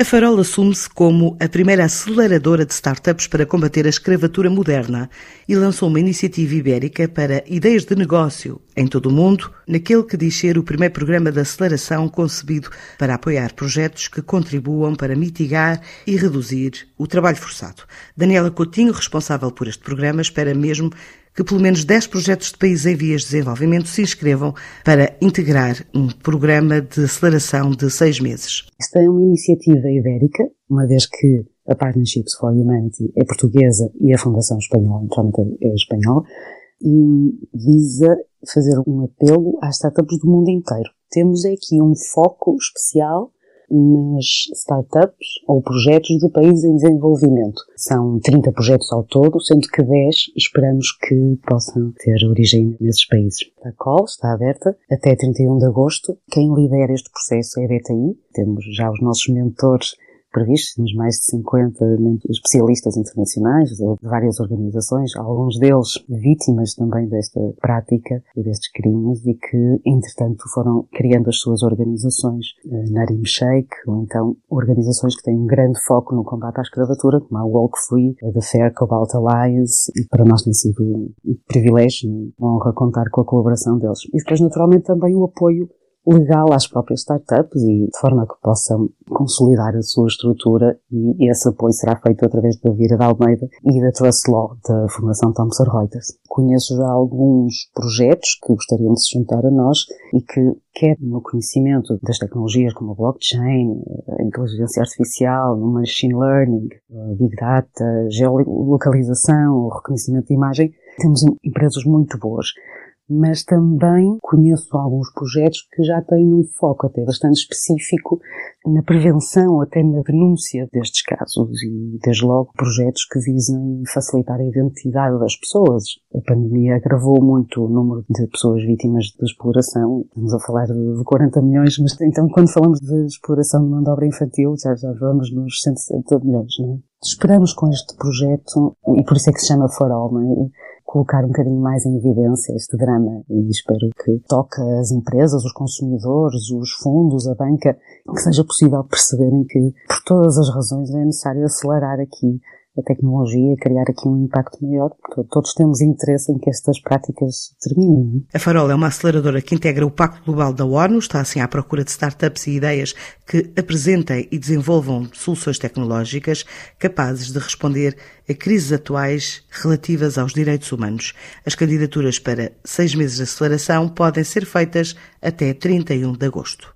A Farol assume-se como a primeira aceleradora de startups para combater a escravatura moderna e lançou uma iniciativa ibérica para ideias de negócio em todo o mundo, naquele que diz ser o primeiro programa de aceleração concebido para apoiar projetos que contribuam para mitigar e reduzir o trabalho forçado. Daniela Coutinho, responsável por este programa, espera mesmo que pelo menos 10 projetos de países em vias de desenvolvimento se inscrevam para integrar um programa de aceleração de seis meses. Esta é uma iniciativa ibérica, uma vez que a Partnerships for Humanity é portuguesa e a Fundação Espanhola, é espanhola, e visa fazer um apelo às startups do mundo inteiro. Temos aqui um foco especial nas startups ou projetos de países em desenvolvimento. São 30 projetos ao todo, sendo que 10 esperamos que possam ter origem nesses países. A call está aberta até 31 de agosto. Quem lidera este processo é a BTI. Temos já os nossos mentores previstos, mais de 50 especialistas internacionais de várias organizações, alguns deles vítimas também desta prática e destes crimes e que, entretanto, foram criando as suas organizações, eh, Narim Sheikh, ou então organizações que têm um grande foco no combate à escravatura, como a Walk Free, a The Fair Cobalt Alliance, e para nós tem sido um privilégio uma honra contar com a colaboração deles. E depois, naturalmente, também o apoio legal às próprias startups e de forma que possam consolidar a sua estrutura e esse apoio será feito através da Vira da Almeida e da Trust Law da Fundação Thomson Reuters. Conheço já alguns projetos que gostariam de se juntar a nós e que quer no conhecimento das tecnologias como a blockchain, a inteligência artificial, no machine learning, big data, geolocalização, o reconhecimento de imagem, temos empresas muito boas mas também conheço alguns projetos que já têm um foco até bastante específico na prevenção, até na denúncia destes casos e, desde logo, projetos que visem facilitar a identidade das pessoas. A pandemia agravou muito o número de pessoas vítimas de exploração. Estamos a falar de 40 milhões, mas então quando falamos de exploração de mão de obra infantil, já, já vamos nos 160 milhões, não é? Esperamos com este projeto, e por isso é que se chama For All, não é? Colocar um bocadinho mais em evidência este drama e espero que toque as empresas, os consumidores, os fundos, a banca, que seja possível perceberem que, por todas as razões, é necessário acelerar aqui a tecnologia e criar aqui um impacto maior. Todos temos interesse em que estas práticas terminem. É? A Farol é uma aceleradora que integra o Pacto Global da ONU, está assim à procura de startups e ideias que apresentem e desenvolvam soluções tecnológicas capazes de responder a crises atuais relativas aos direitos humanos. As candidaturas para seis meses de aceleração podem ser feitas até 31 de agosto.